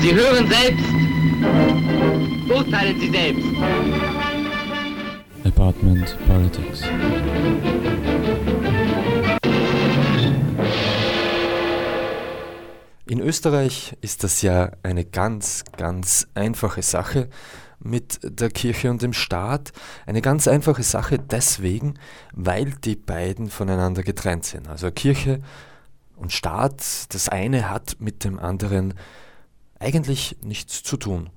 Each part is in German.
Sie hören selbst. Urteilen Sie selbst. Apartment Politics. In Österreich ist das ja eine ganz, ganz einfache Sache mit der Kirche und dem Staat. Eine ganz einfache Sache deswegen, weil die beiden voneinander getrennt sind. Also Kirche und Staat, das eine hat mit dem anderen eigentlich nichts zu tun.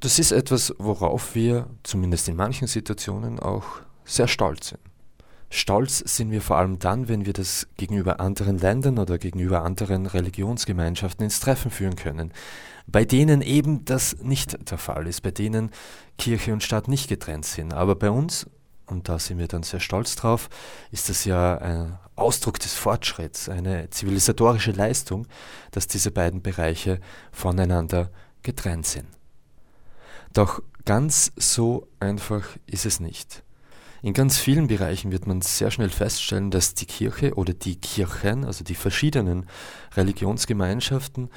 Das ist etwas, worauf wir, zumindest in manchen Situationen, auch sehr stolz sind. Stolz sind wir vor allem dann, wenn wir das gegenüber anderen Ländern oder gegenüber anderen Religionsgemeinschaften ins Treffen führen können, bei denen eben das nicht der Fall ist, bei denen Kirche und Staat nicht getrennt sind. Aber bei uns, und da sind wir dann sehr stolz drauf, ist das ja ein Ausdruck des Fortschritts, eine zivilisatorische Leistung, dass diese beiden Bereiche voneinander getrennt sind. Doch ganz so einfach ist es nicht. In ganz vielen Bereichen wird man sehr schnell feststellen, dass die Kirche oder die Kirchen, also die verschiedenen Religionsgemeinschaften,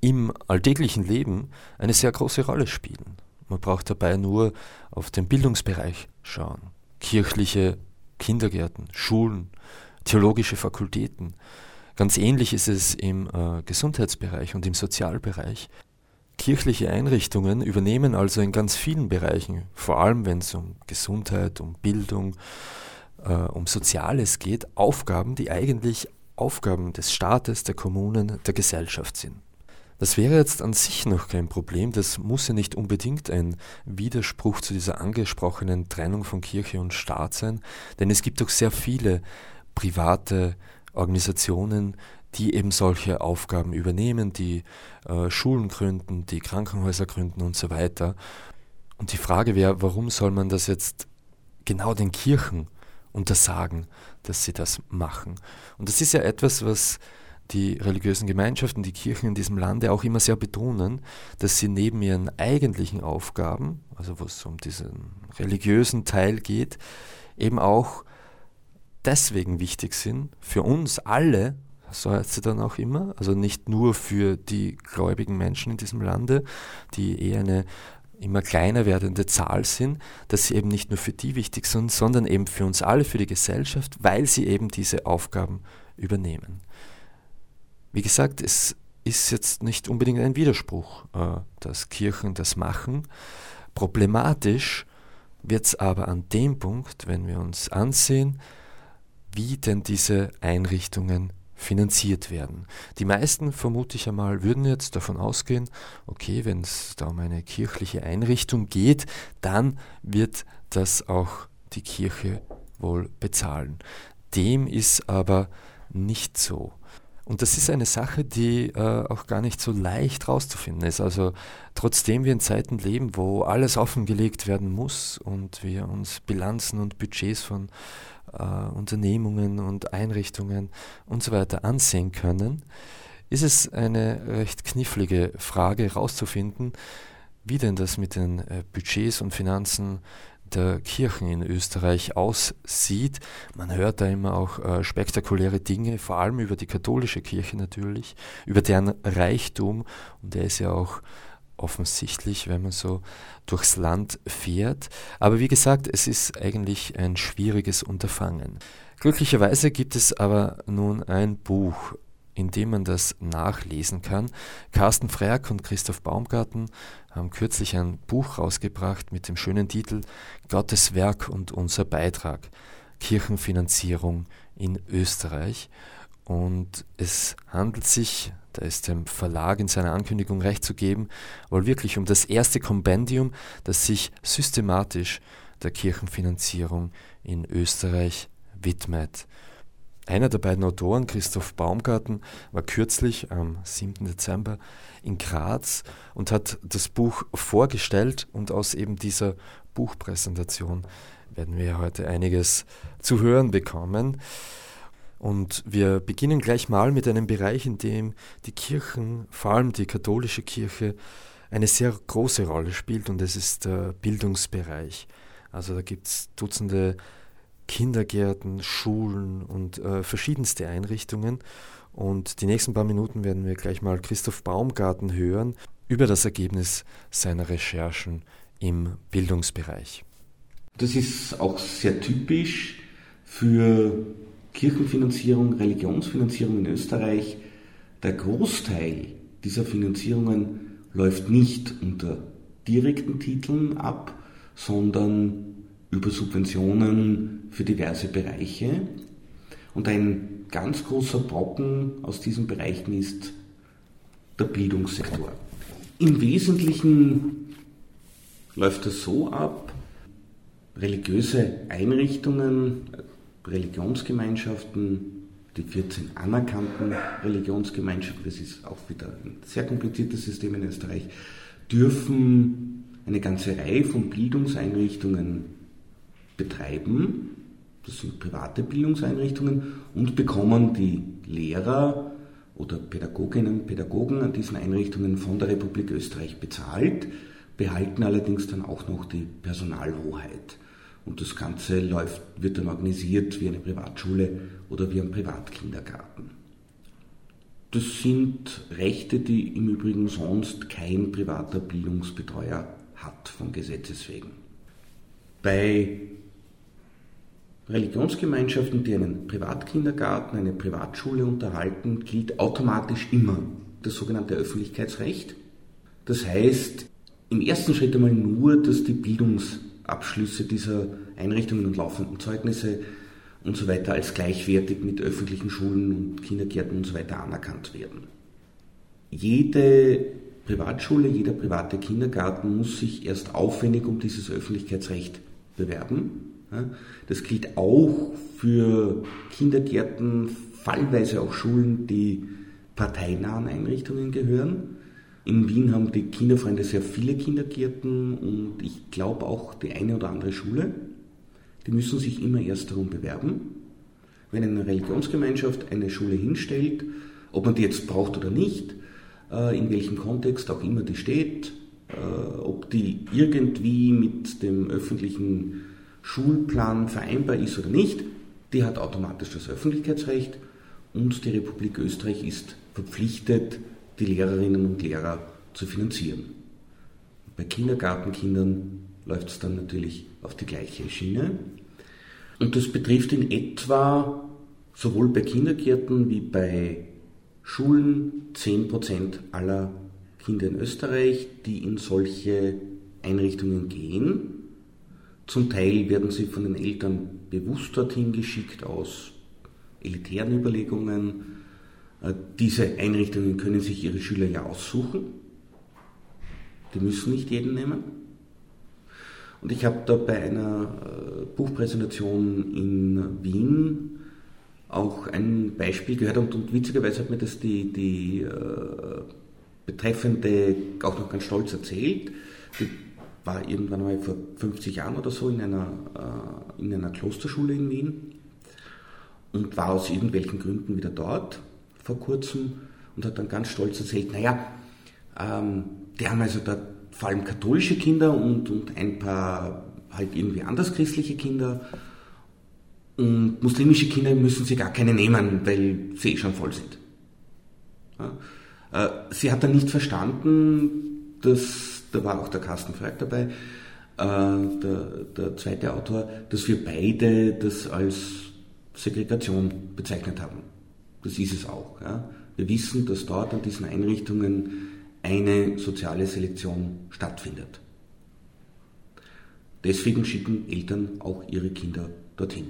im alltäglichen Leben eine sehr große Rolle spielen. Man braucht dabei nur auf den Bildungsbereich schauen. Kirchliche Kindergärten, Schulen, theologische Fakultäten. Ganz ähnlich ist es im äh, Gesundheitsbereich und im Sozialbereich. Kirchliche Einrichtungen übernehmen also in ganz vielen Bereichen, vor allem wenn es um Gesundheit, um Bildung, äh, um Soziales geht, Aufgaben, die eigentlich Aufgaben des Staates, der Kommunen, der Gesellschaft sind. Das wäre jetzt an sich noch kein Problem, das muss ja nicht unbedingt ein Widerspruch zu dieser angesprochenen Trennung von Kirche und Staat sein, denn es gibt doch sehr viele private Organisationen, die eben solche Aufgaben übernehmen, die äh, Schulen gründen, die Krankenhäuser gründen und so weiter. Und die Frage wäre, warum soll man das jetzt genau den Kirchen untersagen, dass sie das machen? Und das ist ja etwas, was die religiösen Gemeinschaften, die Kirchen in diesem Lande auch immer sehr betonen, dass sie neben ihren eigentlichen Aufgaben, also wo es um diesen religiösen Teil geht, eben auch deswegen wichtig sind, für uns alle so heißt sie dann auch immer, also nicht nur für die gläubigen Menschen in diesem Lande, die eher eine immer kleiner werdende Zahl sind, dass sie eben nicht nur für die wichtig sind, sondern eben für uns alle, für die Gesellschaft, weil sie eben diese Aufgaben übernehmen. Wie gesagt, es ist jetzt nicht unbedingt ein Widerspruch, äh, dass Kirchen das machen. Problematisch wird es aber an dem Punkt, wenn wir uns ansehen, wie denn diese Einrichtungen finanziert werden. Die meisten, vermute ich einmal, würden jetzt davon ausgehen, okay, wenn es da um eine kirchliche Einrichtung geht, dann wird das auch die Kirche wohl bezahlen. Dem ist aber nicht so. Und das ist eine Sache, die äh, auch gar nicht so leicht rauszufinden ist. Also trotzdem wir in Zeiten leben, wo alles offengelegt werden muss und wir uns Bilanzen und Budgets von äh, Unternehmungen und Einrichtungen und so weiter ansehen können, ist es eine recht knifflige Frage herauszufinden, wie denn das mit den äh, Budgets und Finanzen der Kirchen in Österreich aussieht. Man hört da immer auch äh, spektakuläre Dinge, vor allem über die katholische Kirche natürlich, über deren Reichtum, und der ist ja auch offensichtlich, wenn man so durchs Land fährt. Aber wie gesagt, es ist eigentlich ein schwieriges Unterfangen. Glücklicherweise gibt es aber nun ein Buch, in dem man das nachlesen kann. Carsten Freak und Christoph Baumgarten haben kürzlich ein Buch rausgebracht mit dem schönen Titel Gottes Werk und unser Beitrag. Kirchenfinanzierung in Österreich. Und es handelt sich, da ist dem Verlag in seiner Ankündigung recht zu geben, wohl wirklich um das erste Kompendium, das sich systematisch der Kirchenfinanzierung in Österreich widmet. Einer der beiden Autoren, Christoph Baumgarten, war kürzlich am 7. Dezember in Graz und hat das Buch vorgestellt und aus eben dieser Buchpräsentation werden wir heute einiges zu hören bekommen. Und wir beginnen gleich mal mit einem Bereich, in dem die Kirchen, vor allem die katholische Kirche, eine sehr große Rolle spielt und das ist der Bildungsbereich. Also da gibt es Dutzende Kindergärten, Schulen und äh, verschiedenste Einrichtungen. Und die nächsten paar Minuten werden wir gleich mal Christoph Baumgarten hören über das Ergebnis seiner Recherchen im Bildungsbereich. Das ist auch sehr typisch für Kirchenfinanzierung, Religionsfinanzierung in Österreich. Der Großteil dieser Finanzierungen läuft nicht unter direkten Titeln ab, sondern über Subventionen für diverse Bereiche. Und ein ganz großer Brocken aus diesen Bereichen ist der Bildungssektor. Im Wesentlichen läuft es so ab, religiöse Einrichtungen, Religionsgemeinschaften, die 14 anerkannten Religionsgemeinschaften, das ist auch wieder ein sehr kompliziertes System in Österreich, dürfen eine ganze Reihe von Bildungseinrichtungen betreiben, das sind private Bildungseinrichtungen, und bekommen die Lehrer oder Pädagoginnen und Pädagogen an diesen Einrichtungen von der Republik Österreich bezahlt, behalten allerdings dann auch noch die Personalhoheit. Und das Ganze läuft, wird dann organisiert wie eine Privatschule oder wie ein Privatkindergarten. Das sind Rechte, die im Übrigen sonst kein privater Bildungsbetreuer hat von Gesetzes wegen. Bei Religionsgemeinschaften, die einen Privatkindergarten, eine Privatschule unterhalten, gilt automatisch immer das sogenannte Öffentlichkeitsrecht. Das heißt, im ersten Schritt einmal nur, dass die Bildungsabschlüsse dieser Einrichtungen und laufenden Zeugnisse und so weiter als gleichwertig mit öffentlichen Schulen und Kindergärten und so weiter anerkannt werden. Jede Privatschule, jeder private Kindergarten muss sich erst aufwendig um dieses Öffentlichkeitsrecht bewerben. Das gilt auch für Kindergärten, fallweise auch Schulen, die parteinahen Einrichtungen gehören. In Wien haben die Kinderfreunde sehr viele Kindergärten und ich glaube auch die eine oder andere Schule. Die müssen sich immer erst darum bewerben. Wenn eine Religionsgemeinschaft eine Schule hinstellt, ob man die jetzt braucht oder nicht, äh, in welchem Kontext auch immer die steht, äh, ob die irgendwie mit dem öffentlichen Schulplan vereinbar ist oder nicht, die hat automatisch das Öffentlichkeitsrecht und die Republik Österreich ist verpflichtet, die Lehrerinnen und Lehrer zu finanzieren. Bei Kindergartenkindern läuft es dann natürlich auf die gleiche Schiene. Und das betrifft in etwa sowohl bei Kindergärten wie bei Schulen 10% aller Kinder in Österreich, die in solche Einrichtungen gehen. Zum Teil werden sie von den Eltern bewusst dorthin geschickt aus elitären Überlegungen. Äh, diese Einrichtungen können sich ihre Schüler ja aussuchen. Die müssen nicht jeden nehmen. Und ich habe da bei einer äh, Buchpräsentation in Wien auch ein Beispiel gehört und, und witzigerweise hat mir das die, die äh, Betreffende auch noch ganz stolz erzählt. Die war irgendwann mal vor 50 Jahren oder so in einer, äh, in einer Klosterschule in Wien und war aus irgendwelchen Gründen wieder dort vor kurzem und hat dann ganz stolz erzählt, naja, ähm, die haben also da vor allem katholische Kinder und, und ein paar halt irgendwie anderschristliche Kinder und muslimische Kinder müssen sie gar keine nehmen, weil sie eh schon voll sind. Ja? Äh, sie hat dann nicht verstanden, dass da war auch der Carsten Frag dabei, äh, der, der zweite Autor, dass wir beide das als Segregation bezeichnet haben. Das ist es auch. Ja. Wir wissen, dass dort an diesen Einrichtungen eine soziale Selektion stattfindet. Deswegen schicken Eltern auch ihre Kinder dorthin.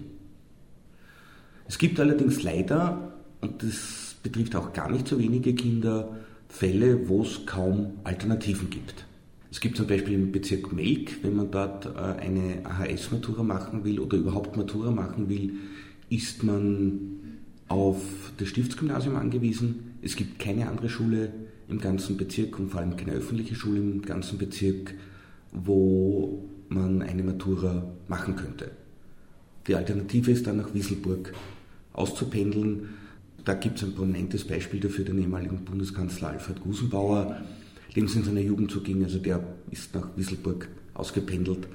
Es gibt allerdings leider, und das betrifft auch gar nicht so wenige Kinder, Fälle, wo es kaum Alternativen gibt. Es gibt zum Beispiel im Bezirk Melk, wenn man dort äh, eine AHS-Matura machen will oder überhaupt Matura machen will, ist man auf das Stiftsgymnasium angewiesen. Es gibt keine andere Schule im ganzen Bezirk und vor allem keine öffentliche Schule im ganzen Bezirk, wo man eine Matura machen könnte. Die Alternative ist dann nach Wieselburg auszupendeln. Da gibt es ein prominentes Beispiel dafür, den ehemaligen Bundeskanzler Alfred Gusenbauer, dem es in seiner Jugend so ging. Also der ist nach Wisselburg ausgependelt.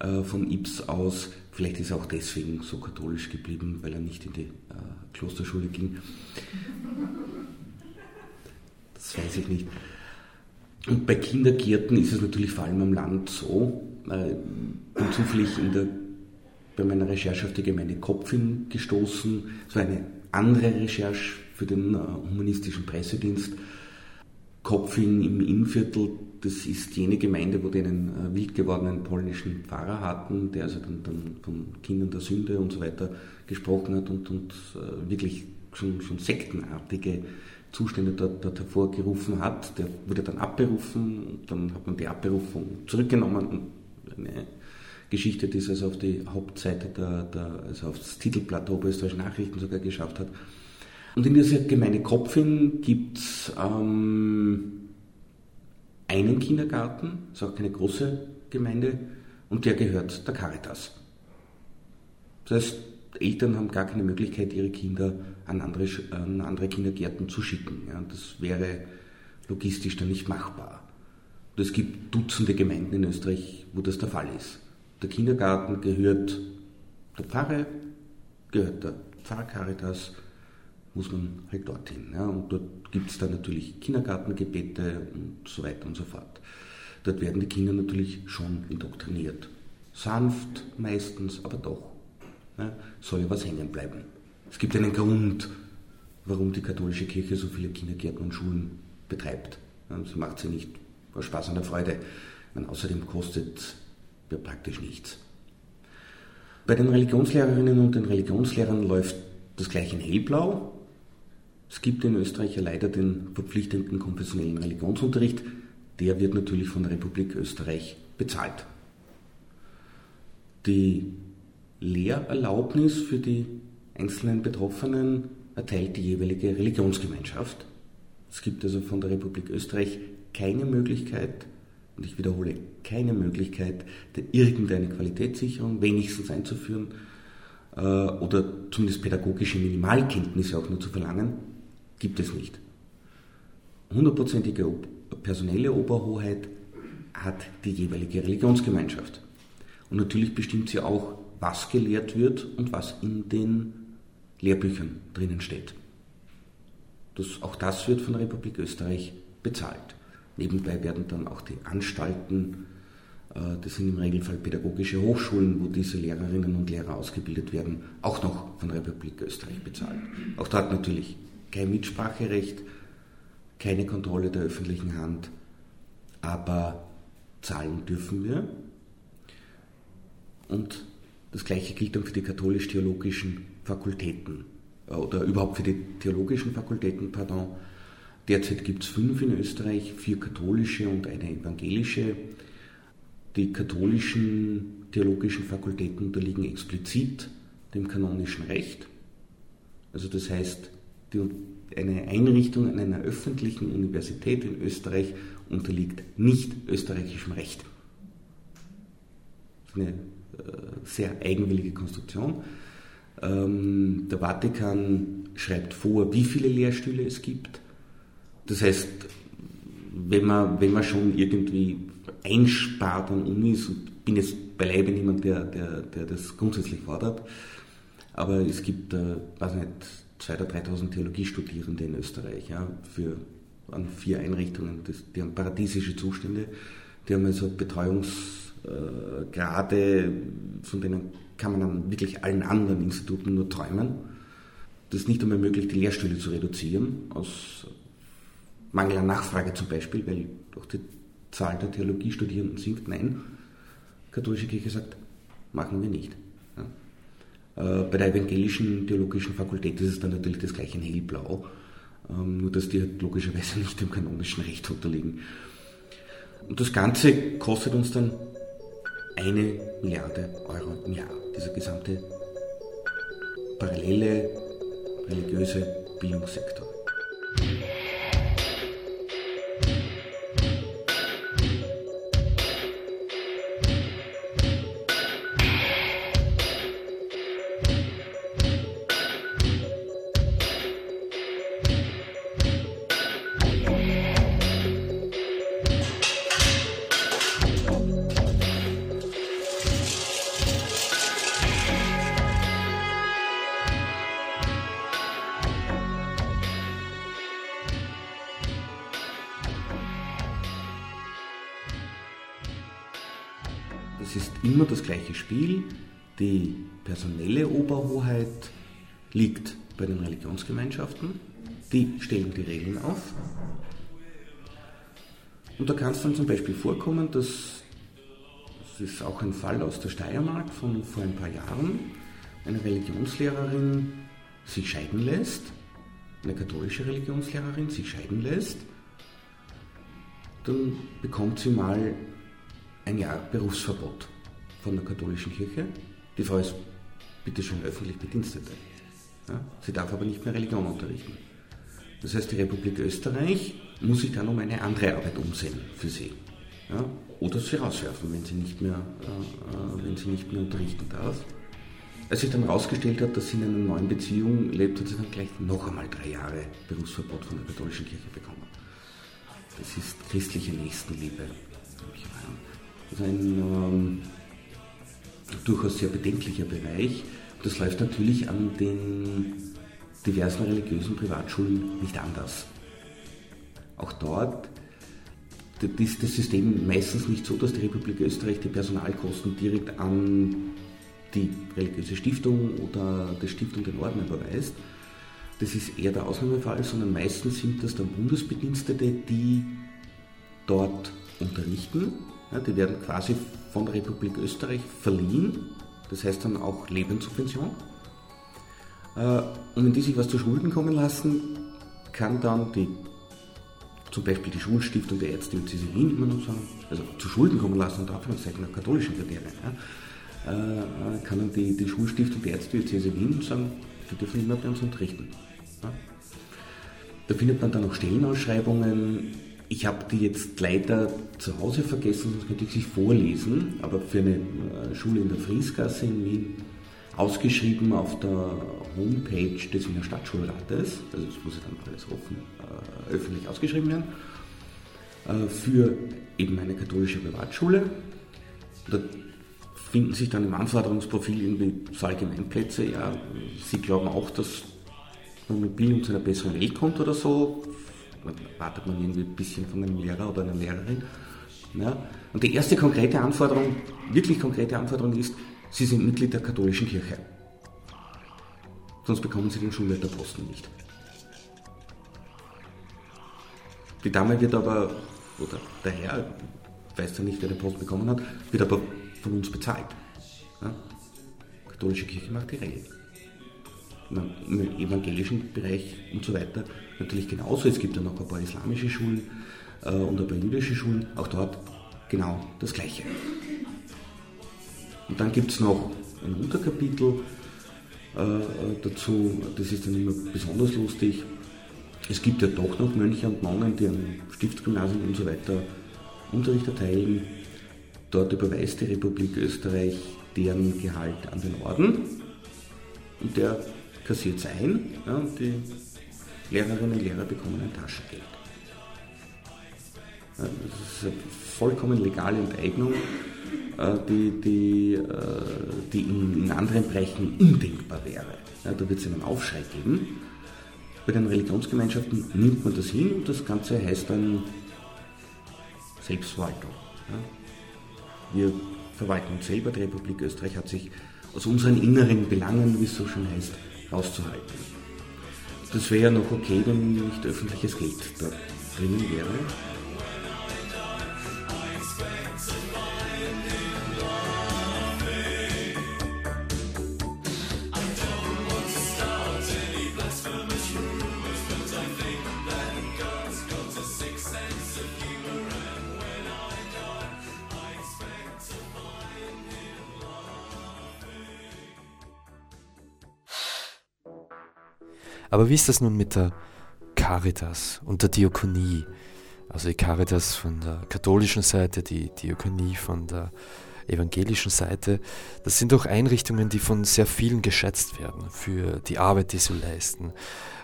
äh, von Ips aus. Vielleicht ist er auch deswegen so katholisch geblieben, weil er nicht in die äh, Klosterschule ging. Das weiß ich nicht. Und bei Kindergärten ist es natürlich vor allem am Land so. Äh, ich bin zufällig in der, bei meiner Recherche auf die Gemeinde Kopfin gestoßen. Es war eine andere Recherche für den äh, humanistischen Pressedienst. Kopfin im Innviertel, das ist jene Gemeinde, wo die einen äh, wild gewordenen polnischen Pfarrer hatten, der also dann, dann von Kindern der Sünde und so weiter gesprochen hat und, und wirklich schon, schon sektenartige Zustände dort, dort, hervorgerufen hat. Der wurde dann abberufen, dann hat man die Abberufung zurückgenommen. Eine Geschichte, die es also auf die Hauptseite, der, der, also aufs Titelblatt der Oberösterreichischen Nachrichten sogar geschafft hat. Und in dieser Gemeinde Kopfin gibt es ähm, einen Kindergarten, ist auch keine große Gemeinde, und der gehört der Caritas. Das heißt, Eltern haben gar keine Möglichkeit, ihre Kinder an andere, an andere Kindergärten zu schicken. Ja, das wäre logistisch dann nicht machbar. Und es gibt Dutzende Gemeinden in Österreich, wo das der Fall ist. Der Kindergarten gehört der Pfarre, gehört der Pfarrcaritas, muss man halt dorthin. Ja, und dort gibt es dann natürlich Kindergartengebete und so weiter und so fort. Dort werden die Kinder natürlich schon indoktriniert. Sanft meistens, aber doch ja, soll ja was hängen bleiben. Es gibt einen Grund, warum die katholische Kirche so viele Kindergärten und Schulen betreibt. Ja, sie macht sie nicht aus Spaß und der Freude. Und außerdem kostet ja praktisch nichts. Bei den Religionslehrerinnen und den Religionslehrern läuft das gleiche in hellblau. Es gibt in Österreich ja leider den verpflichtenden konfessionellen Religionsunterricht. Der wird natürlich von der Republik Österreich bezahlt. Die Lehrerlaubnis für die einzelnen Betroffenen erteilt die jeweilige Religionsgemeinschaft. Es gibt also von der Republik Österreich keine Möglichkeit, und ich wiederhole, keine Möglichkeit, irgendeine Qualitätssicherung wenigstens einzuführen äh, oder zumindest pädagogische Minimalkenntnisse auch nur zu verlangen, gibt es nicht. Hundertprozentige personelle Oberhoheit hat die jeweilige Religionsgemeinschaft. Und natürlich bestimmt sie auch was gelehrt wird und was in den Lehrbüchern drinnen steht. Das, auch das wird von der Republik Österreich bezahlt. Nebenbei werden dann auch die Anstalten, äh, das sind im Regelfall pädagogische Hochschulen, wo diese Lehrerinnen und Lehrer ausgebildet werden, auch noch von der Republik Österreich bezahlt. Auch dort natürlich kein Mitspracherecht, keine Kontrolle der öffentlichen Hand, aber zahlen dürfen wir. Und das gleiche gilt dann für die katholisch-theologischen Fakultäten äh, oder überhaupt für die theologischen Fakultäten, pardon. Derzeit gibt es fünf in Österreich, vier katholische und eine evangelische. Die katholischen theologischen Fakultäten unterliegen explizit dem kanonischen Recht. Also das heißt, eine Einrichtung an einer öffentlichen Universität in Österreich unterliegt nicht österreichischem Recht. Das ist eine sehr eigenwillige Konstruktion. Ähm, der Vatikan schreibt vor, wie viele Lehrstühle es gibt. Das heißt, wenn man, wenn man schon irgendwie einspart an Unis, und bin jetzt beileibe niemand, der, der, der das grundsätzlich fordert, aber es gibt, äh, weiß nicht, 2.000 oder 3.000 Theologiestudierende in Österreich ja, für, an vier Einrichtungen. Das, die haben paradiesische Zustände, die haben also Betreuungs- äh, von denen kann man an wirklich allen anderen Instituten nur träumen. Das ist nicht einmal möglich, die Lehrstühle zu reduzieren, aus Mangel an Nachfrage zum Beispiel, weil doch die Zahl der Theologiestudierenden sinkt. Nein, katholische Kirche sagt, machen wir nicht. Äh, bei der evangelischen theologischen Fakultät ist es dann natürlich das gleiche in hellblau, ähm, nur dass die halt logischerweise nicht dem kanonischen Recht unterliegen. Und das Ganze kostet uns dann eine Milliarde Euro im Jahr. Dieser gesamte parallele religiöse Bildungssektor. Immer das gleiche Spiel. Die personelle Oberhoheit liegt bei den Religionsgemeinschaften. Die stellen die Regeln auf. Und da kann es dann zum Beispiel vorkommen, dass, das ist auch ein Fall aus der Steiermark von vor ein paar Jahren, eine Religionslehrerin sich scheiden lässt, eine katholische Religionslehrerin sich scheiden lässt, dann bekommt sie mal ein Jahr Berufsverbot von der katholischen Kirche. Die Frau ist bitteschön öffentlich Bedienstete. Ja? Sie darf aber nicht mehr Religion unterrichten. Das heißt, die Republik Österreich muss sich dann um eine andere Arbeit umsehen für sie. Ja? Oder sie rauswerfen, wenn sie, nicht mehr, äh, äh wenn sie nicht mehr unterrichten darf. Als sich dann herausgestellt hat, dass sie in einer neuen Beziehung lebt, hat sie dann gleich noch einmal drei Jahre Berufsverbot von der katholischen Kirche bekommen. Das ist christliche Nächstenliebe. Das ist ein ähm, durchaus sehr bedenklicher Bereich. Das läuft natürlich an den diversen religiösen Privatschulen nicht anders. Auch dort ist das System meistens nicht so, dass die Republik Österreich die Personalkosten direkt an die religiöse Stiftung oder die Stiftung den Orden überweist. Das ist eher der Ausnahmefall, sondern meistens sind das dann Bundesbedienstete, die dort unterrichten. Ja, die werden quasi von der Republik Österreich verliehen, das heißt dann auch Lebenssubvention. Äh, und wenn die sich was zu Schulden kommen lassen, kann dann die, zum Beispiel die Schulstiftung der Erzdiözese Wien immer noch sagen, also zu Schulden kommen lassen, unter Anführungszeichen nach katholischen Kriterien, ja, äh, kann dann die, die Schulstiftung der Erzdiözese Wien sagen, die dürfen nicht mehr bei uns unterrichten. Ja. Da findet man dann auch Stellenausschreibungen. Ich habe die jetzt leider zu Hause vergessen, sonst könnte ich sie vorlesen, aber für eine äh, Schule in der Friesgasse in Wien ausgeschrieben auf der Homepage des Wiener Stadtschulrates, also das muss dann alles offen, äh, öffentlich ausgeschrieben werden, äh, für eben eine katholische Privatschule. Da finden sich dann im Anforderungsprofil irgendwie so Allgemeinplätze, ja, sie glauben auch, dass man mit Bildung zu einer besseren Welt kommt oder so, dann wartet man irgendwie ein bisschen von einem Lehrer oder einer Lehrerin. Ja. Und die erste konkrete Anforderung, wirklich konkrete Anforderung ist, Sie sind Mitglied der katholischen Kirche. Sonst bekommen Sie den Schulleiterposten nicht. Die Dame wird aber, oder der Herr, weiß ja nicht, wer den Posten bekommen hat, wird aber von uns bezahlt. Ja? Die katholische Kirche macht die Regeln. Im evangelischen Bereich und so weiter natürlich genauso. Es gibt ja noch ein paar islamische Schulen äh, und ein paar jüdische Schulen. Auch dort genau das Gleiche. Und dann gibt es noch ein Unterkapitel äh, dazu, das ist dann immer besonders lustig. Es gibt ja doch noch Mönche und Nonnen, die an Stiftsgymnasien und so weiter Unterricht erteilen. Dort überweist die Republik Österreich deren Gehalt an den Orden und der kassiert es ein ja, und die Lehrerinnen und Lehrer bekommen ein Taschengeld. Ja, das ist eine vollkommen legale Enteignung äh, die, die, äh, die in, in anderen Bereichen undenkbar wäre. Ja, da wird es einen Aufschrei geben. Bei den Religionsgemeinschaften nimmt man das hin und das Ganze heißt dann Selbstverwaltung. Wir verwalten uns selber, die Republik Österreich hat sich aus unseren inneren Belangen, wie es so schön heißt, rauszuhalten. Das wäre ja noch okay, wenn nicht öffentliches Geld da drinnen wäre. Aber wie ist das nun mit der Caritas und der Diakonie? Also die Caritas von der katholischen Seite, die Diakonie von der evangelischen Seite. Das sind doch Einrichtungen, die von sehr vielen geschätzt werden für die Arbeit, die sie leisten.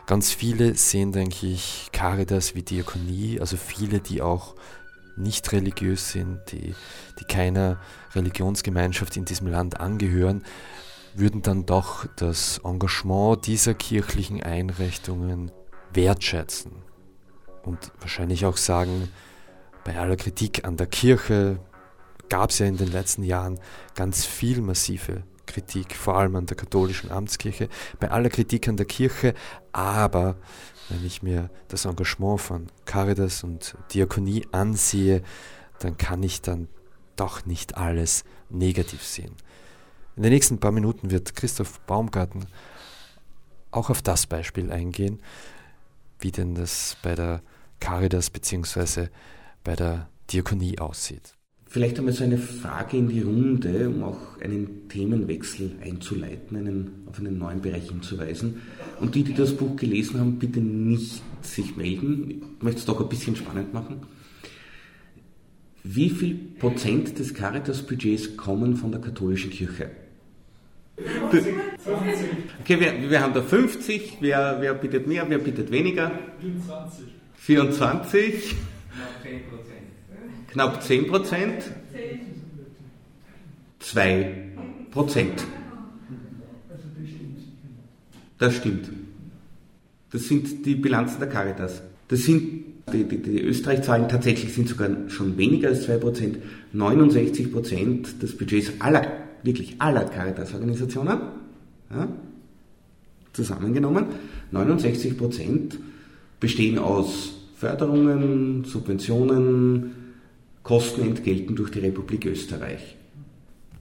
Ganz viele sehen, denke ich, Caritas wie Diakonie, also viele, die auch nicht religiös sind, die, die keiner Religionsgemeinschaft in diesem Land angehören, würden dann doch das Engagement dieser kirchlichen Einrichtungen wertschätzen und wahrscheinlich auch sagen, bei aller Kritik an der Kirche gab es ja in den letzten Jahren ganz viel massive Kritik, vor allem an der katholischen Amtskirche, bei aller Kritik an der Kirche, aber wenn ich mir das Engagement von Caritas und Diakonie ansehe, dann kann ich dann doch nicht alles negativ sehen. In den nächsten paar Minuten wird Christoph Baumgarten auch auf das Beispiel eingehen, wie denn das bei der Caritas bzw. bei der Diakonie aussieht. Vielleicht einmal so eine Frage in die Runde, um auch einen Themenwechsel einzuleiten, einen, auf einen neuen Bereich hinzuweisen. Und die, die das Buch gelesen haben, bitte nicht sich melden. Ich möchte es doch ein bisschen spannend machen. Wie viel Prozent des Caritas-Budgets kommen von der katholischen Kirche? 50. Okay, wir, wir haben da 50. Wer, wer bietet mehr, wer bietet weniger? 24. 24. Knapp 10 Prozent. 2 Prozent. Das stimmt. Das sind die Bilanzen der Caritas. Das sind die, die, die Österreich-Zahlen tatsächlich sind sogar schon weniger als 2%. 69% des Budgets aller, wirklich aller Caritas-Organisationen, ja, zusammengenommen, 69% bestehen aus Förderungen, Subventionen, Kostenentgelten durch die Republik Österreich.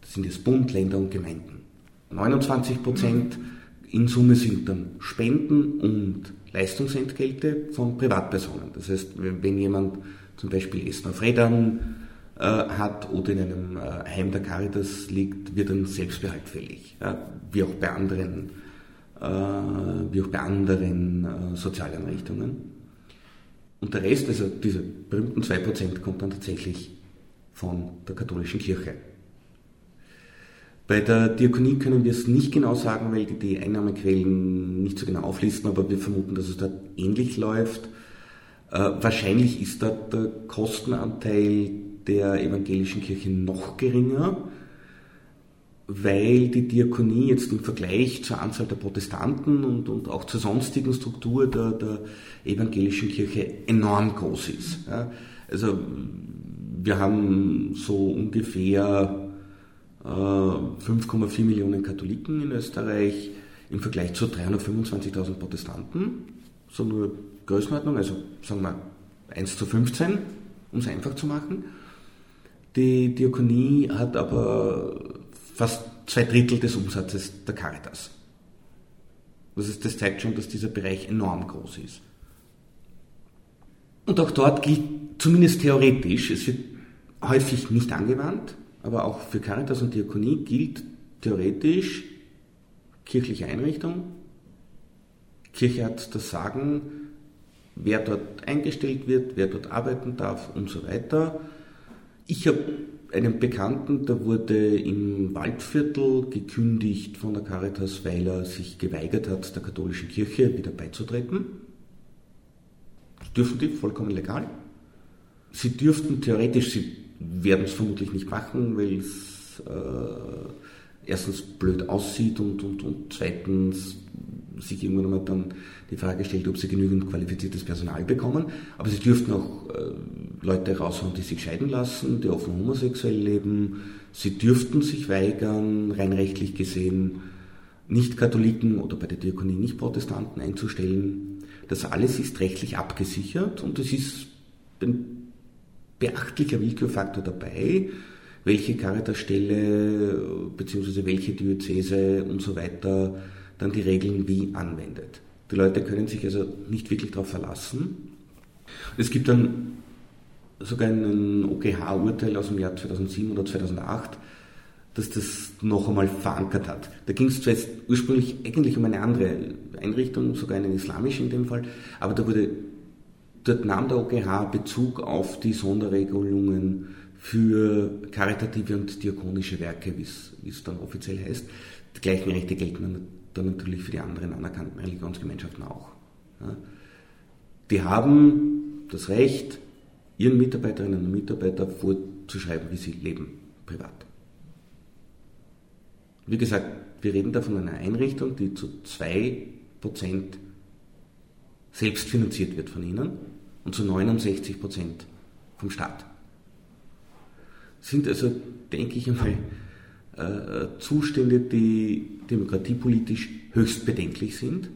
Das sind jetzt Bund, Länder und Gemeinden. 29 Prozent in Summe sind dann Spenden und Leistungsentgelte von Privatpersonen. Das heißt, wenn jemand zum Beispiel Essen auf Rädern äh, hat oder in einem äh, Heim der Caritas liegt, wird dann Selbstbehalt fällig. Wie auch bei anderen, äh, wie auch bei anderen Sozialeinrichtungen. Und der Rest, also diese berühmten 2%, kommt dann tatsächlich von der katholischen Kirche. Bei der Diakonie können wir es nicht genau sagen, weil die, Einnahmequellen nicht so genau auflisten, aber wir vermuten, dass es dort ähnlich läuft. Äh, wahrscheinlich ist dort der Kostenanteil der evangelischen Kirche noch geringer, weil die Diakonie jetzt im Vergleich zur Anzahl der Protestanten und, und auch zur sonstigen Struktur der, der evangelischen Kirche enorm groß ist. Ja. Also wir haben so ungefähr äh, 5,4 Millionen Katholiken in Österreich im Vergleich zu 325.000 Protestanten. So nur Größenordnung, also sagen wir 1 zu 15, um es einfach zu machen. Die Diakonie hat aber fast zwei Drittel des Umsatzes der Caritas. Das, ist, das zeigt schon, dass dieser Bereich enorm groß ist. Und auch dort gilt, zumindest theoretisch, es wird häufig nicht angewandt, aber auch für Caritas und Diakonie gilt theoretisch kirchliche Einrichtung. Kirche hat das Sagen, wer dort eingestellt wird, wer dort arbeiten darf und so weiter. Ich habe einen Bekannten, der wurde im Waldviertel gekündigt von der Caritas, weil er sich geweigert hat, der katholischen Kirche wieder beizutreten. Das dürfen die, vollkommen legal. Sie dürften theoretisch, sie werden es vermutlich nicht machen, weil es äh, erstens blöd aussieht und, und, und zweitens sich irgendwann einmal dann die Frage stellt, ob sie genügend qualifiziertes Personal bekommen. Aber sie dürften auch äh, Leute raushauen, die sich scheiden lassen, die offen homosexuell leben. Sie dürften sich weigern, rein rechtlich gesehen, Nicht-Katholiken oder bei der Diakonie Nicht-Protestanten einzustellen. Das alles ist rechtlich abgesichert und es ist ein beachtlicher Willkürfaktor dabei, welche Caritas-Stelle bzw. welche Diözese und so weiter dann die Regeln wie anwendet. Die Leute können sich also nicht wirklich darauf verlassen. Es gibt dann sogar ein OGH-Urteil aus dem Jahr 2007 oder 2008, das das noch einmal verankert hat. Da ging es zuerst ursprünglich eigentlich um eine andere Einrichtung, sogar eine islamische in dem Fall, aber da wurde, dort nahm der OGH Bezug auf die Sonderregelungen für karitative und diakonische Werke, wie es dann offiziell heißt. Die gleichen Rechte gelten dann natürlich für die anderen anerkannten Religionsgemeinschaften auch. Die haben das Recht, ihren Mitarbeiterinnen und Mitarbeitern vorzuschreiben, wie sie leben, privat. Wie gesagt, wir reden da von einer Einrichtung, die zu 2% selbst finanziert wird von ihnen und zu 69% vom Staat. sind also, denke ich einmal, äh, Zustände, die demokratiepolitisch höchst bedenklich sind.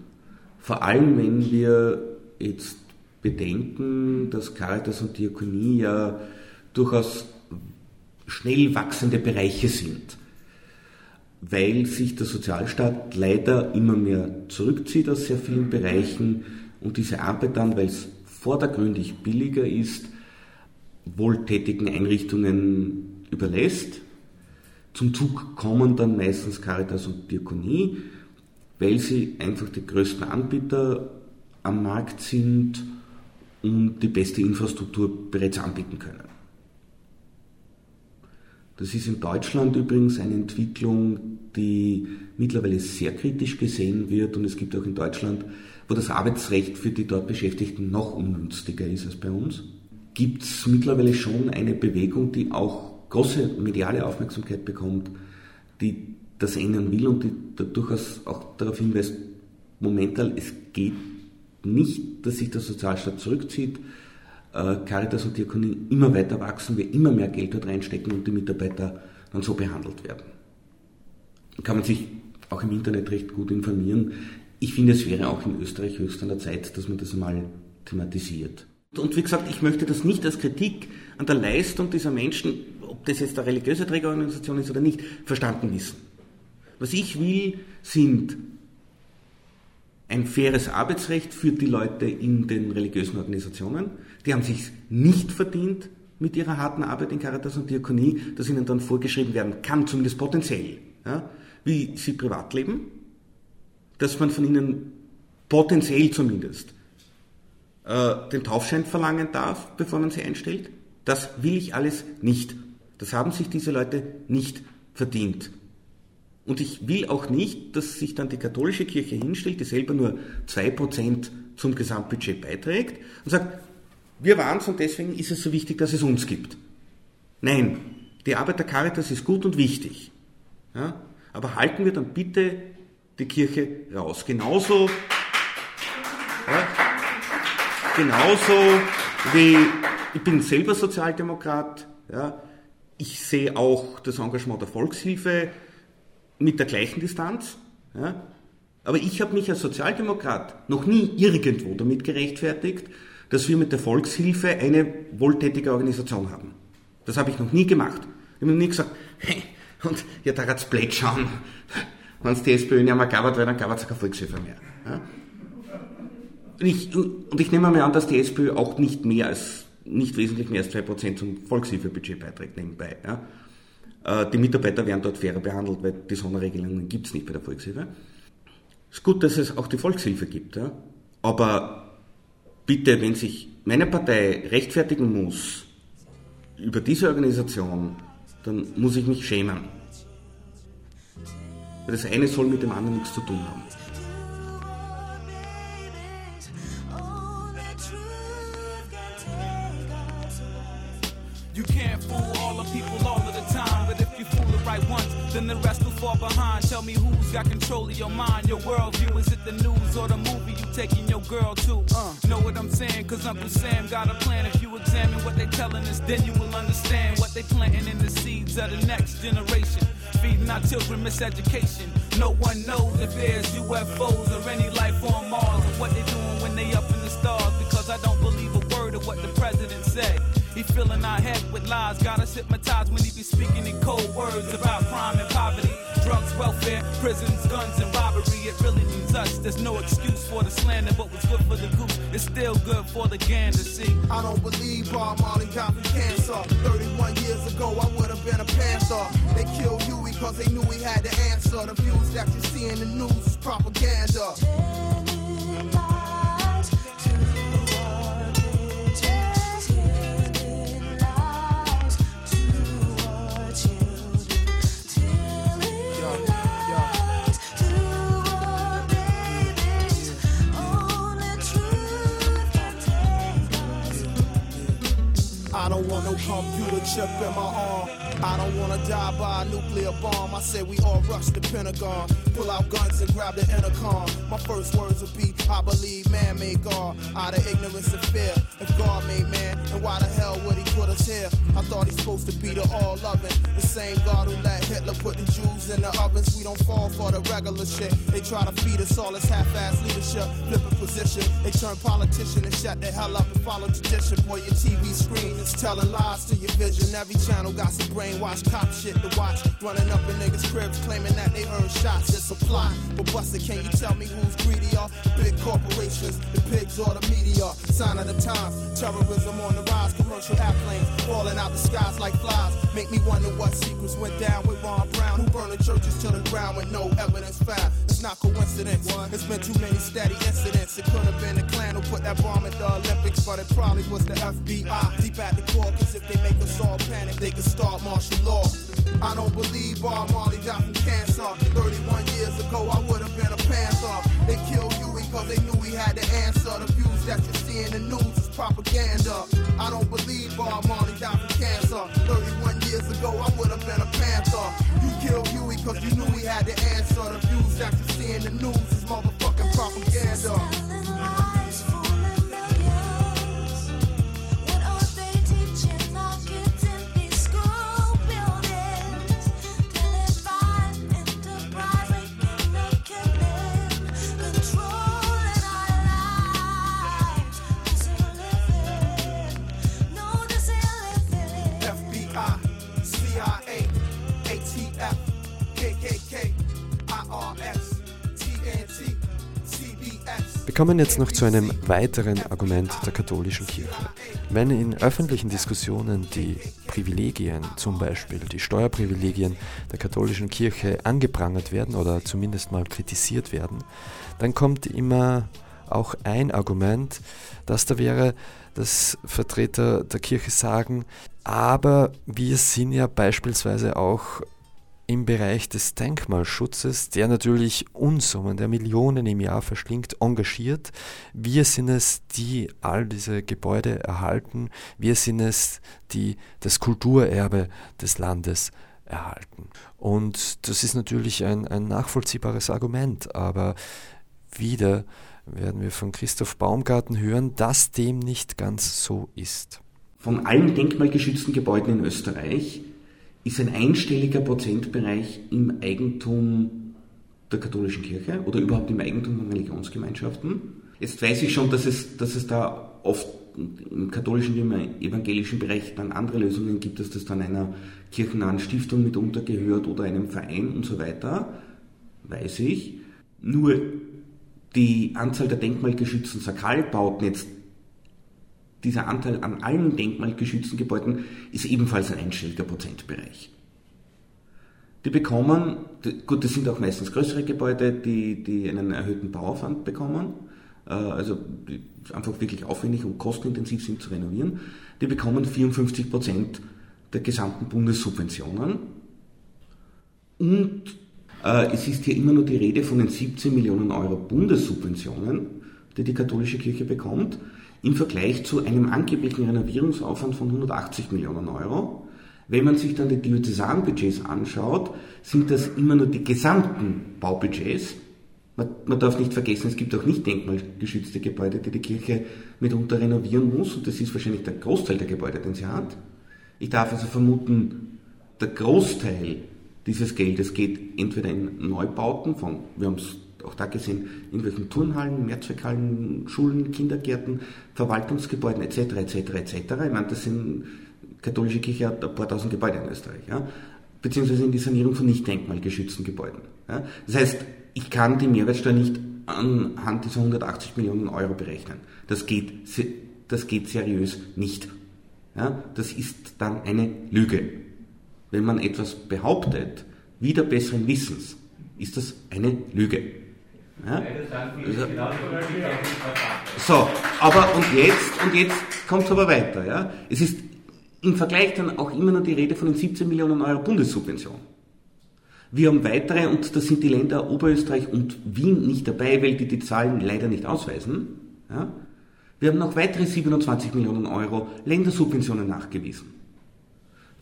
Vor allem, wenn wir jetzt bedenken, dass Caritas und Diakonie ja durchaus schnell wachsende Bereiche sind, weil sich der Sozialstaat leider immer mehr zurückzieht aus sehr vielen Bereichen und diese Arbeit dann, weil es vordergründig billiger ist, wohltätigen Einrichtungen überlässt. Zum Zug kommen dann meistens Caritas und Diakonie, weil sie einfach die größten Anbieter am Markt sind und die beste Infrastruktur bereits anbieten können. Das ist in Deutschland übrigens eine Entwicklung, die mittlerweile sehr kritisch gesehen wird und es gibt auch in Deutschland, das Arbeitsrecht für die dort Beschäftigten noch ungünstiger ist als bei uns, gibt es mittlerweile schon eine Bewegung, die auch große mediale Aufmerksamkeit bekommt, die das ändern will und die da durchaus auch darauf hinweist, momentan, es geht nicht, dass sich der Sozialstaat zurückzieht, äh, Caritas und Diakonie immer weiter wachsen, wir immer mehr Geld dort reinstecken und die Mitarbeiter dann so behandelt werden. Kann man sich auch im Internet recht gut informieren. Ich finde, es wäre auch in Österreich höchst an der Zeit, dass man das mal thematisiert. Und wie gesagt, ich möchte das nicht als Kritik an der Leistung dieser Menschen, ob das jetzt eine religiöse Trägerorganisation ist oder nicht, verstanden wissen. Was ich will, sind ein faires Arbeitsrecht für die Leute in den religiösen Organisationen. Die haben sich nicht verdient mit ihrer harten Arbeit in Caritas und Diakonie, dass ihnen dann vorgeschrieben werden kann, zumindest potenziell, ja, wie sie privat leben, dass man von ihnen potenziell zumindest äh, den Taufschein verlangen darf, bevor man sie einstellt. Das will ich alles nicht. Das haben sich diese Leute nicht verdient. Und ich will auch nicht, dass sich dann die katholische Kirche hinstellt, die selber nur 2% zum Gesamtbudget beiträgt und sagt, wir waren es und deswegen ist es so wichtig, dass es uns gibt. Nein, die Arbeit der Caritas ist gut und wichtig. Ja? Aber halten wir dann bitte die Kirche raus. Genauso, ja, genauso wie ich bin selber Sozialdemokrat. Ja? Ich sehe auch das Engagement der Volkshilfe mit der gleichen Distanz. Ja? Aber ich habe mich als Sozialdemokrat noch nie irgendwo damit gerechtfertigt, dass wir mit der Volkshilfe eine wohltätige Organisation haben. Das habe ich noch nie gemacht. Ich habe noch nie gesagt, hey, und ja, da hat's blöd schauen, wenn es die SPÖ nicht mehr gab, dann gab es keine Volkshilfe mehr. Ja? Und, ich, und ich nehme mal an, dass die SPÖ auch nicht mehr als, nicht wesentlich mehr als 2% zum Volkshilfebudget beiträgt nebenbei. Ja? Äh, die Mitarbeiter werden dort fairer behandelt, weil die Sonderregelungen gibt es nicht bei der Volkshilfe. Es ist gut, dass es auch die Volkshilfe gibt, ja? aber bitte, wenn sich meine Partei rechtfertigen muss über diese Organisation, dann muss ich mich schämen. Weil das eine soll mit dem anderen nichts zu tun haben. You can't fool all the people all of the time, but if you fool it right once, then the rest will fall behind. Tell me who's got control of your mind, your worldview. Is it the news or the movie you taking your girl to? Uh, know what I'm saying? Cause Uncle Sam got a plan. If you examine what they telling us, then you will understand what they planting in the seeds of the next generation. Feeding our children miseducation. No one knows if there's UFOs or any life on Mars or what they're doing when they up in the stars. Because I don't believe a word of what the president said. He filling our head with lies, got us hypnotized when he be speaking in cold words about crime and poverty, drugs, welfare, prisons, guns, and robbery. It really means us. There's no excuse for the slander, but what's good for the goose is still good for the gander. See, I don't believe Bob Marley got from cancer. 31 years ago, I would have been a panther. They killed Because they knew had the answer. The views that you see in the news is propaganda. computer chip in my arm. I don't wanna die by a nuclear bomb. I said we all rush the Pentagon, pull out guns and grab the intercom. My first words will be, I believe man made God out of ignorance and fear. If God made man, then why the hell would he put us here. I thought he's supposed to be the all loving. The same God who let Hitler put the Jews in the ovens. We don't fall for the regular shit. They try to feed us all this half ass leadership, flipping position. They turn politician and shut the hell up and follow tradition. Boy, your TV screen is telling lies to your vision. Every channel got some brainwash cop shit to watch. Running up in niggas' cribs claiming that they earn shots. Plot. But Buster, can you tell me who's greedy greedier? Big corporations, the pigs or the media? Sign of the times. Terrorism on the rise. Commercial airplanes falling out the skies like flies. Make me wonder what secrets went down with Ron Brown, who burned the churches to the ground with no evidence found. It's not coincidence. It's been too many steady incidents. It could have been the clan who put that bomb at the Olympics, but it probably was the FBI. Deep at the core, cause if they make us all panic, they can start martial law. I don't believe Bob Marley died from cancer. 31 years ago, I would have been a panther. They killed Huey cause they knew he had the answer. The views that you see in the news is propaganda. I don't believe Bob Marley died from cancer. 31 years ago, I would have been a panther. You killed Huey cause you knew he had the answer. The views that you see in the news kommen jetzt noch zu einem weiteren Argument der katholischen Kirche. Wenn in öffentlichen Diskussionen die Privilegien, zum Beispiel die Steuerprivilegien der katholischen Kirche angeprangert werden oder zumindest mal kritisiert werden, dann kommt immer auch ein Argument, das da wäre, dass Vertreter der Kirche sagen, aber wir sind ja beispielsweise auch im Bereich des Denkmalschutzes, der natürlich Unsummen, der Millionen im Jahr verschlingt, engagiert. Wir sind es, die all diese Gebäude erhalten. Wir sind es, die das Kulturerbe des Landes erhalten. Und das ist natürlich ein, ein nachvollziehbares Argument, aber wieder werden wir von Christoph Baumgarten hören, dass dem nicht ganz so ist. Von allen denkmalgeschützten Gebäuden in Österreich ist ein einstelliger Prozentbereich im Eigentum der katholischen Kirche oder überhaupt im Eigentum von Religionsgemeinschaften. Jetzt weiß ich schon, dass es, dass es da oft im katholischen, im evangelischen Bereich dann andere Lösungen gibt, dass das dann einer kirchennahen Stiftung mit untergehört oder einem Verein und so weiter, weiß ich. Nur die Anzahl der denkmalgeschützten Sakralbauten jetzt dieser Anteil an allen denkmalgeschützten Gebäuden ist ebenfalls ein einstelliger Prozentbereich. Die bekommen, gut, das sind auch meistens größere Gebäude, die, die einen erhöhten Bauaufwand bekommen, äh, also einfach wirklich aufwendig und kostenintensiv sind zu renovieren, die bekommen 54 Prozent der gesamten Bundessubventionen. Und äh, es ist hier immer nur die Rede von den 17 Millionen Euro Bundessubventionen, die die katholische Kirche bekommt im Vergleich zu einem angeblichen Renovierungsaufwand von 180 Millionen Euro. Wenn man sich dann die Diözesanbudgets anschaut, sind das immer nur die gesamten Baubudgets. Man, man, darf nicht vergessen, es gibt auch nicht denkmalgeschützte Gebäude, die die Kirche mitunter renovieren muss, und das ist wahrscheinlich der Großteil der Gebäude, den sie hat. Ich darf also vermuten, der Großteil dieses Geldes geht entweder in Neubauten von, wir haben es auch da gesehen, irgendwelchen Turnhallen, Mehrzweckhallen, Schulen, Kindergärten, Verwaltungsgebäuden etc. etc. etc. Ich meine, das sind katholische Kirche hat ein paar tausend Gebäude in Österreich, ja? beziehungsweise in die Sanierung von nicht denkmalgeschützten Gebäuden. Ja? Das heißt, ich kann die Mehrwertsteuer nicht anhand dieser 180 Millionen Euro berechnen. Das geht, das geht seriös nicht. Ja? Das ist dann eine Lüge. Wenn man etwas behauptet, wieder besseren Wissens, ist das eine Lüge. Ja? So, aber und jetzt, und jetzt kommt es aber weiter. Ja? Es ist im Vergleich dann auch immer nur die Rede von den 17 Millionen Euro Bundessubvention. Wir haben weitere, und da sind die Länder Oberösterreich und Wien nicht dabei, weil die die Zahlen leider nicht ausweisen. Ja? Wir haben noch weitere 27 Millionen Euro Ländersubventionen nachgewiesen.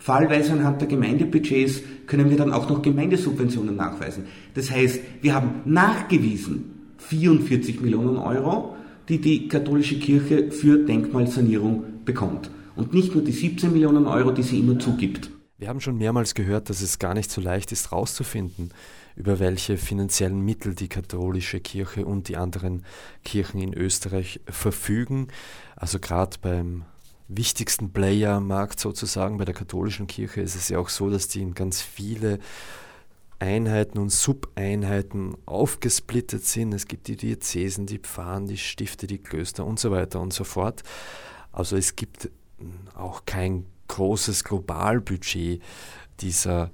Fallweise anhand der Gemeindebudgets können wir dann auch noch Gemeindesubventionen nachweisen. Das heißt, wir haben nachgewiesen 44 Millionen Euro, die die katholische Kirche für Denkmalsanierung bekommt. und nicht nur die 17 Millionen Euro, die sie immer zugibt. Wir haben schon mehrmals gehört, dass es gar nicht so leicht ist, herauszufinden, über welche finanziellen Mittel die katholische Kirche und die anderen Kirchen in Österreich verfügen. Also gerade beim wichtigsten Player am Markt sozusagen, bei der katholischen Kirche ist es ja auch so, dass die in ganz viele Einheiten und Subeinheiten aufgesplittet sind. Es gibt die Diözesen, die Pfarren, die Stifte, die Klöster und so weiter und so fort. Also es gibt auch kein großes Globalbudget dieser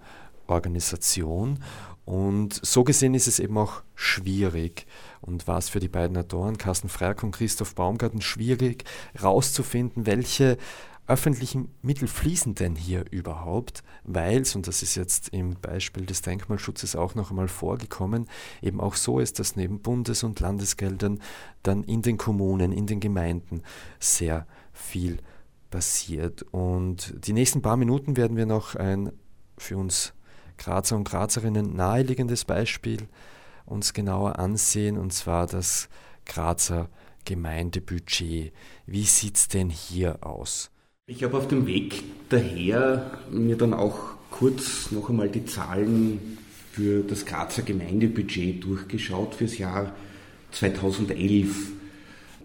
Organisation. Und so gesehen ist es eben auch schwierig und war es für die beiden Autoren, Carsten Frerk und Christoph Baumgarten, schwierig herauszufinden, welche öffentlichen Mittel fließen denn hier überhaupt, weil es, und das ist jetzt im Beispiel des Denkmalschutzes auch noch einmal vorgekommen, eben auch so ist, dass neben Bundes- und Landesgeldern dann in den Kommunen, in den Gemeinden sehr viel passiert. Und die nächsten paar Minuten werden wir noch ein für uns Grazer und Grazerinnen naheliegendes Beispiel uns genauer ansehen, und zwar das Grazer Gemeindebudget. Wie sieht es denn hier aus? Ich habe auf dem Weg daher mir dann auch kurz noch einmal die Zahlen für das Grazer Gemeindebudget durchgeschaut fürs Jahr 2011.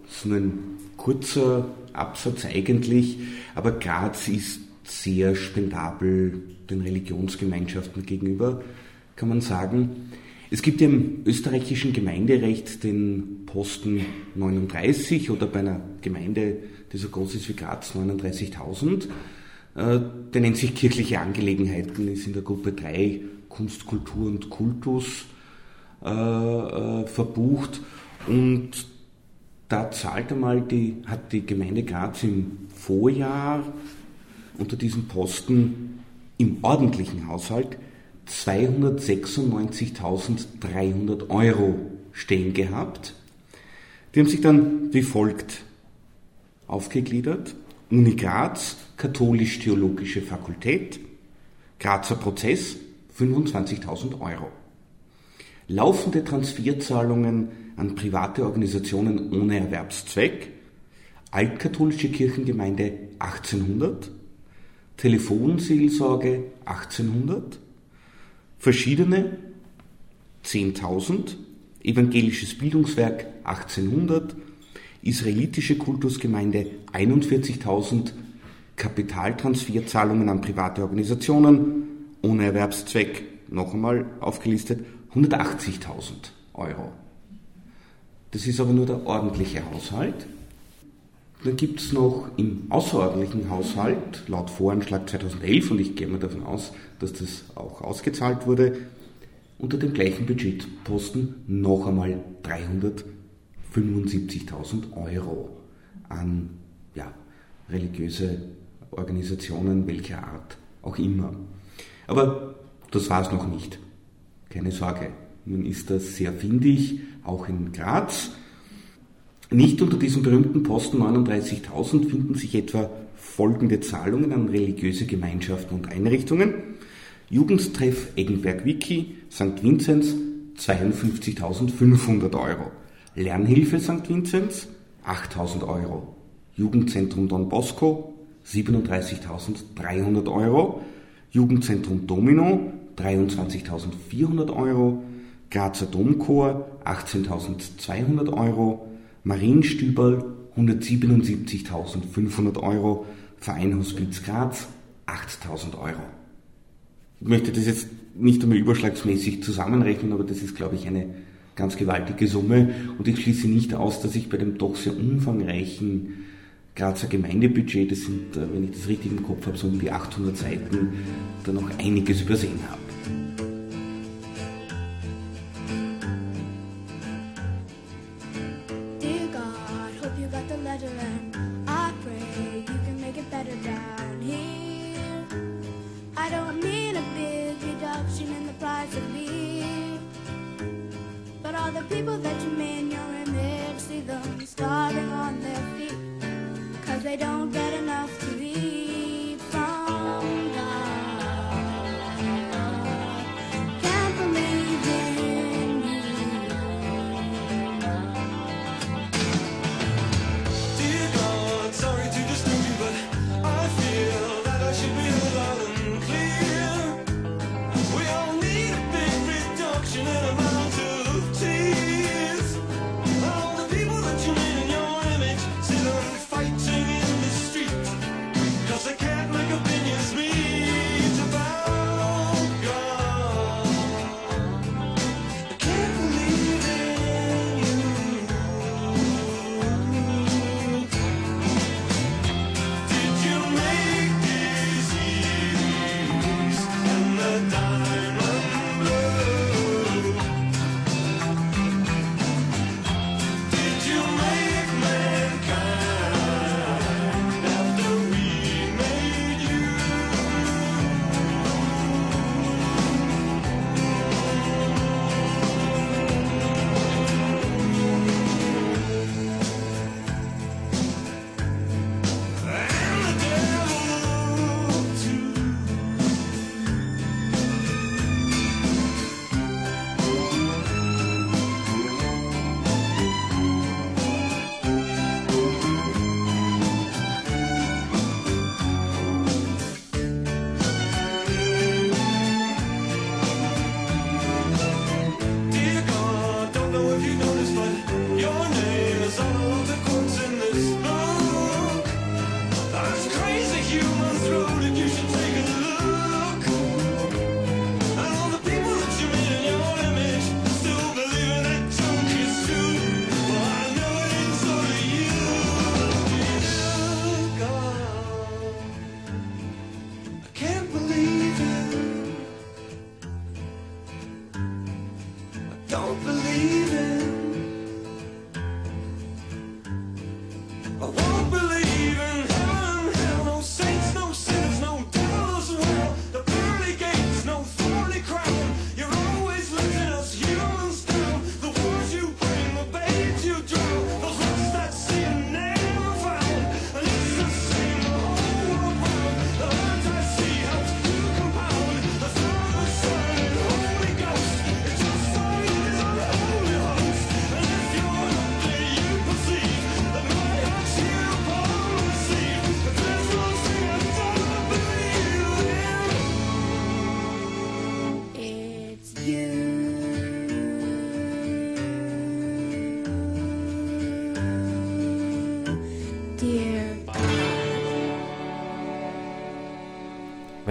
Das ist nur ein kurzer Absatz eigentlich, aber Graz ist sehr spendabel den Religionsgemeinschaften gegenüber, kann man sagen. Es gibt im österreichischen Gemeinderecht den Posten 39 oder bei einer Gemeinde, die so groß ist wie Graz, 39.000. Äh, der nennt sich kirchliche Angelegenheiten, ist in der Gruppe 3 Kunst, Kultur und Kultus äh, äh, verbucht. Und da zahlt einmal die, hat die Gemeinde Graz im Vorjahr unter diesem Posten im ordentlichen Haushalt 296.300 Euro stehen gehabt. Die haben sich dann wie folgt aufgegliedert. Uni Graz, Katholisch-Theologische Fakultät, Grazer Prozess, 25.000 Euro. Laufende Transferzahlungen an private Organisationen ohne Erwerbszweck, Altkatholische Kirchengemeinde 1800, Telefonseelsorge 1800, verschiedene 10.000, evangelisches Bildungswerk 1800, israelitische Kultusgemeinde 41.000, Kapitaltransferzahlungen an private Organisationen ohne Erwerbszweck, noch einmal aufgelistet, 180.000 Euro. Das ist aber nur der ordentliche Haushalt. Dann gibt es noch im außerordentlichen Haushalt, laut Voranschlag 2011, und ich gehe mal davon aus, dass das auch ausgezahlt wurde, unter dem gleichen Budgetposten noch einmal 375.000 Euro an ja, religiöse Organisationen welcher Art auch immer. Aber das war es noch nicht. Keine Sorge, nun ist das sehr findig, auch in Graz. Nicht unter diesem berühmten Posten 39.000 finden sich etwa folgende Zahlungen an religiöse Gemeinschaften und Einrichtungen. Jugendtreff Eggenberg-Wiki, St. Vinzenz 52.500 Euro. Lernhilfe St. Vinzenz 8.000 Euro. Jugendzentrum Don Bosco 37.300 Euro. Jugendzentrum Domino 23.400 Euro. Grazer Domchor 18.200 Euro. Marienstüberl 177.500 Euro, Verein Hospiz Graz 8.000 Euro. Ich möchte das jetzt nicht einmal überschlagsmäßig zusammenrechnen, aber das ist, glaube ich, eine ganz gewaltige Summe und ich schließe nicht aus, dass ich bei dem doch sehr umfangreichen Grazer Gemeindebudget, das sind, äh, wenn ich das richtig im Kopf habe, so um die 800 Seiten, da noch einiges übersehen habe.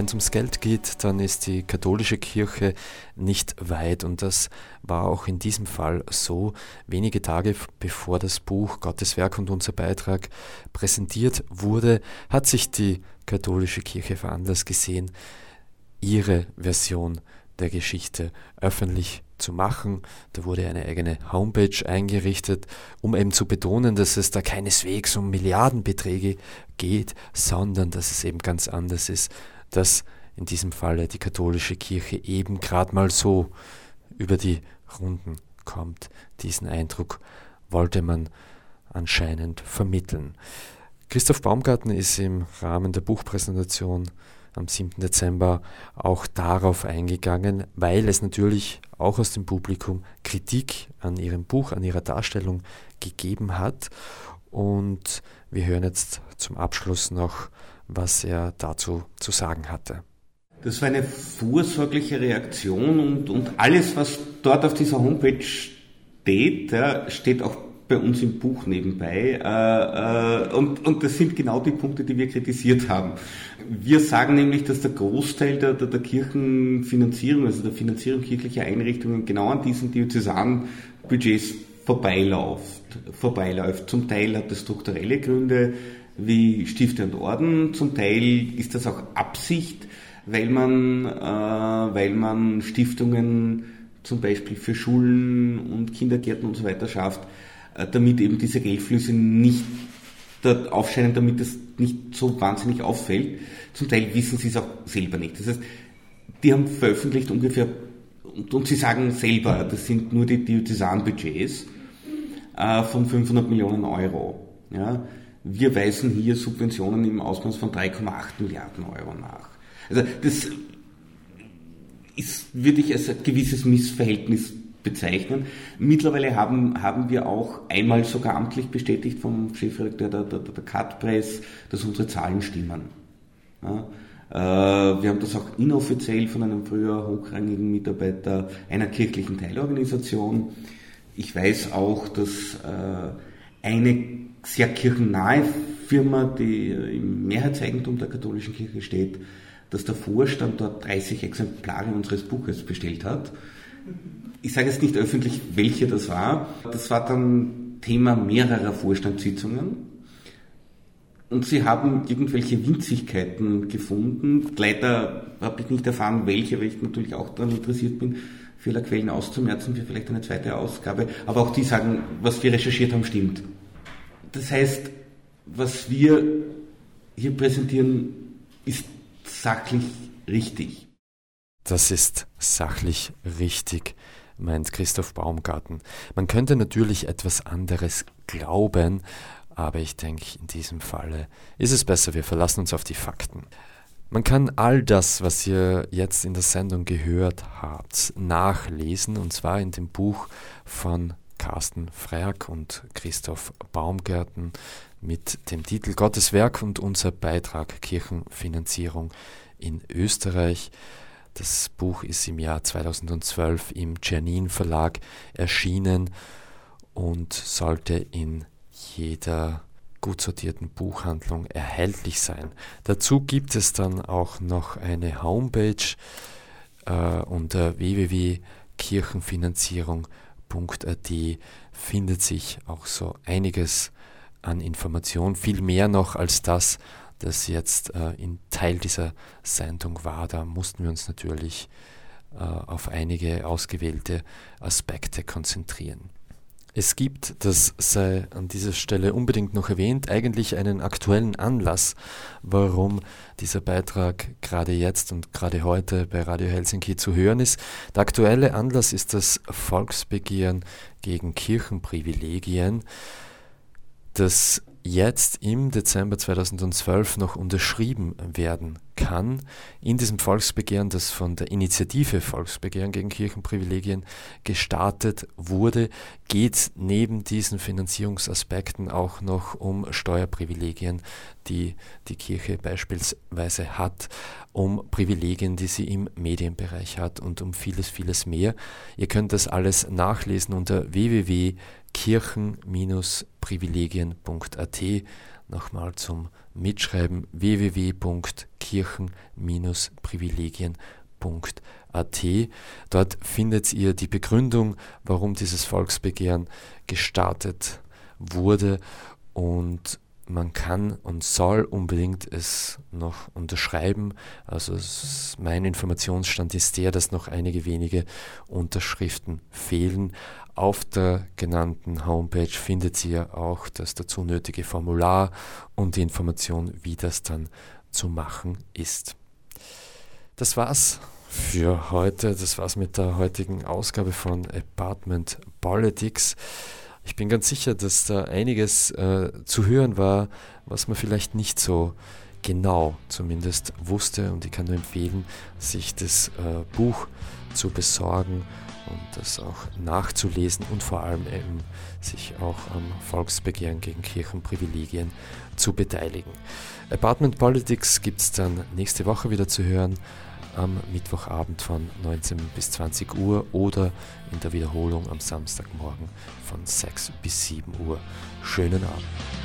Wenn es ums Geld geht, dann ist die katholische Kirche nicht weit und das war auch in diesem Fall so. Wenige Tage bevor das Buch Gottes Werk und unser Beitrag präsentiert wurde, hat sich die katholische Kirche veranlasst gesehen, ihre Version der Geschichte öffentlich zu machen. Da wurde eine eigene Homepage eingerichtet, um eben zu betonen, dass es da keineswegs um Milliardenbeträge geht, sondern dass es eben ganz anders ist dass in diesem Falle die katholische Kirche eben gerade mal so über die Runden kommt. Diesen Eindruck wollte man anscheinend vermitteln. Christoph Baumgarten ist im Rahmen der Buchpräsentation am 7. Dezember auch darauf eingegangen, weil es natürlich auch aus dem Publikum Kritik an ihrem Buch, an ihrer Darstellung gegeben hat. Und wir hören jetzt zum Abschluss noch was er dazu zu sagen hatte. Das war eine vorsorgliche Reaktion und, und alles, was dort auf dieser Homepage steht, steht auch bei uns im Buch nebenbei. Äh, äh, und, und das sind genau die Punkte, die wir kritisiert haben. Wir sagen nämlich, dass der Großteil der, der, der Kirchenfinanzierung, also der Finanzierung kirchlicher Einrichtungen, genau an diesen diözesanen Budgets vorbeiläuft. vorbeiläuft. Zum Teil hat das strukturelle Gründe, wie Stifte und Orden. Zum Teil ist das auch Absicht, weil man, äh, weil man Stiftungen zum Beispiel für Schulen und Kindergärten und so weiter schafft, äh, damit eben diese Geldflüsse nicht aufscheinen, damit es nicht so wahnsinnig auffällt. Zum Teil wissen sie es auch selber nicht. Das heißt, die haben veröffentlicht ungefähr, und, und sie sagen selber, das sind nur die Diözesanbudgets äh, von 500 Millionen Euro. Ja. Wir weisen hier Subventionen im Ausmaß von 3,8 Milliarden Euro nach. Also das ist, würde ich als ein gewisses Missverhältnis bezeichnen. Mittlerweile haben, haben wir auch einmal sogar amtlich bestätigt vom Chefredakteur der, der, der Cut Press, dass unsere Zahlen stimmen. Ja, äh, wir haben das auch inoffiziell von einem früher hochrangigen Mitarbeiter einer kirchlichen Teilorganisation. Ich weiß auch, dass äh, eine sehr kirchennahe Firma, die im Mehrheitseigentum der katholischen Kirche steht, dass der Vorstand dort 30 Exemplare unseres Buches bestellt hat. Ich sage jetzt nicht öffentlich, welche das war. Das war dann Thema mehrerer Vorstandssitzungen. Und sie haben irgendwelche Winzigkeiten gefunden. Leider habe ich nicht erfahren, welche, weil ich natürlich auch daran interessiert bin, Fehlerquellen auszumerzen für vielleicht eine zweite Ausgabe. Aber auch die sagen, was wir recherchiert haben, stimmt. Das heißt, was wir hier präsentieren, ist sachlich richtig. Das ist sachlich richtig, meint Christoph Baumgarten. Man könnte natürlich etwas anderes glauben, aber ich denke, in diesem Falle ist es besser, wir verlassen uns auf die Fakten. Man kann all das, was ihr jetzt in der Sendung gehört habt, nachlesen, und zwar in dem Buch von Carsten Frerk und Christoph Baumgärten mit dem Titel Gottes Werk und unser Beitrag Kirchenfinanzierung in Österreich. Das Buch ist im Jahr 2012 im Czernin Verlag erschienen und sollte in jeder gut sortierten Buchhandlung erhältlich sein. Dazu gibt es dann auch noch eine Homepage äh, unter www.kirchenfinanzierung.de www.ccc.at findet sich auch so einiges an Informationen, viel mehr noch als das, das jetzt äh, in Teil dieser Sendung war. Da mussten wir uns natürlich äh, auf einige ausgewählte Aspekte konzentrieren. Es gibt, das sei an dieser Stelle unbedingt noch erwähnt, eigentlich einen aktuellen Anlass, warum dieser Beitrag gerade jetzt und gerade heute bei Radio Helsinki zu hören ist. Der aktuelle Anlass ist das Volksbegehren gegen Kirchenprivilegien, das jetzt im Dezember 2012 noch unterschrieben werden kann. In diesem Volksbegehren, das von der Initiative Volksbegehren gegen Kirchenprivilegien gestartet wurde, geht neben diesen Finanzierungsaspekten auch noch um Steuerprivilegien, die die Kirche beispielsweise hat, um Privilegien, die sie im Medienbereich hat und um vieles, vieles mehr. Ihr könnt das alles nachlesen unter www kirchen-privilegien.at nochmal zum Mitschreiben www.kirchen-privilegien.at. Dort findet ihr die Begründung, warum dieses Volksbegehren gestartet wurde und man kann und soll unbedingt es noch unterschreiben. Also mein Informationsstand ist der, dass noch einige wenige Unterschriften fehlen. Auf der genannten Homepage findet ihr auch das dazu nötige Formular und die Information, wie das dann zu machen ist. Das war's für heute. Das war's mit der heutigen Ausgabe von Apartment Politics. Ich bin ganz sicher, dass da einiges äh, zu hören war, was man vielleicht nicht so genau zumindest wusste. Und ich kann nur empfehlen, sich das äh, Buch zu besorgen und das auch nachzulesen und vor allem eben sich auch am Volksbegehren gegen Kirchenprivilegien zu beteiligen. Apartment Politics gibt es dann nächste Woche wieder zu hören am Mittwochabend von 19 bis 20 Uhr oder in der Wiederholung am Samstagmorgen von 6 bis 7 Uhr. Schönen Abend.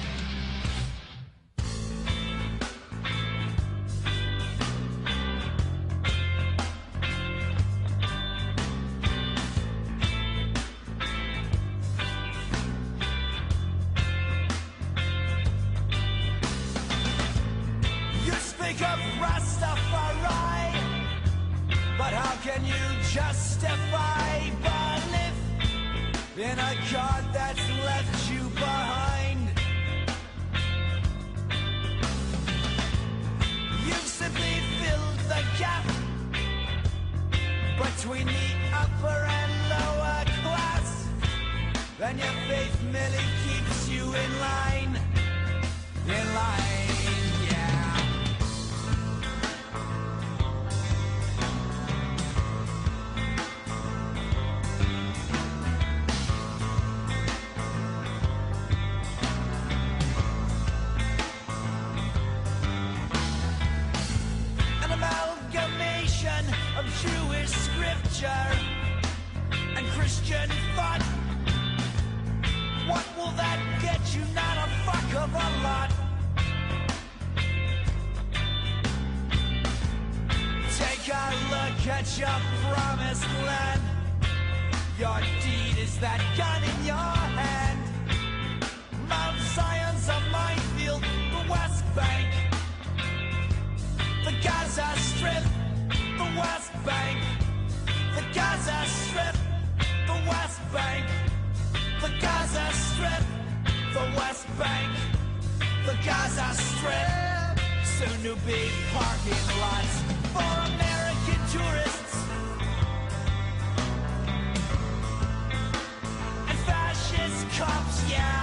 two new big parking lots for American tourists. And fascist cops, yeah.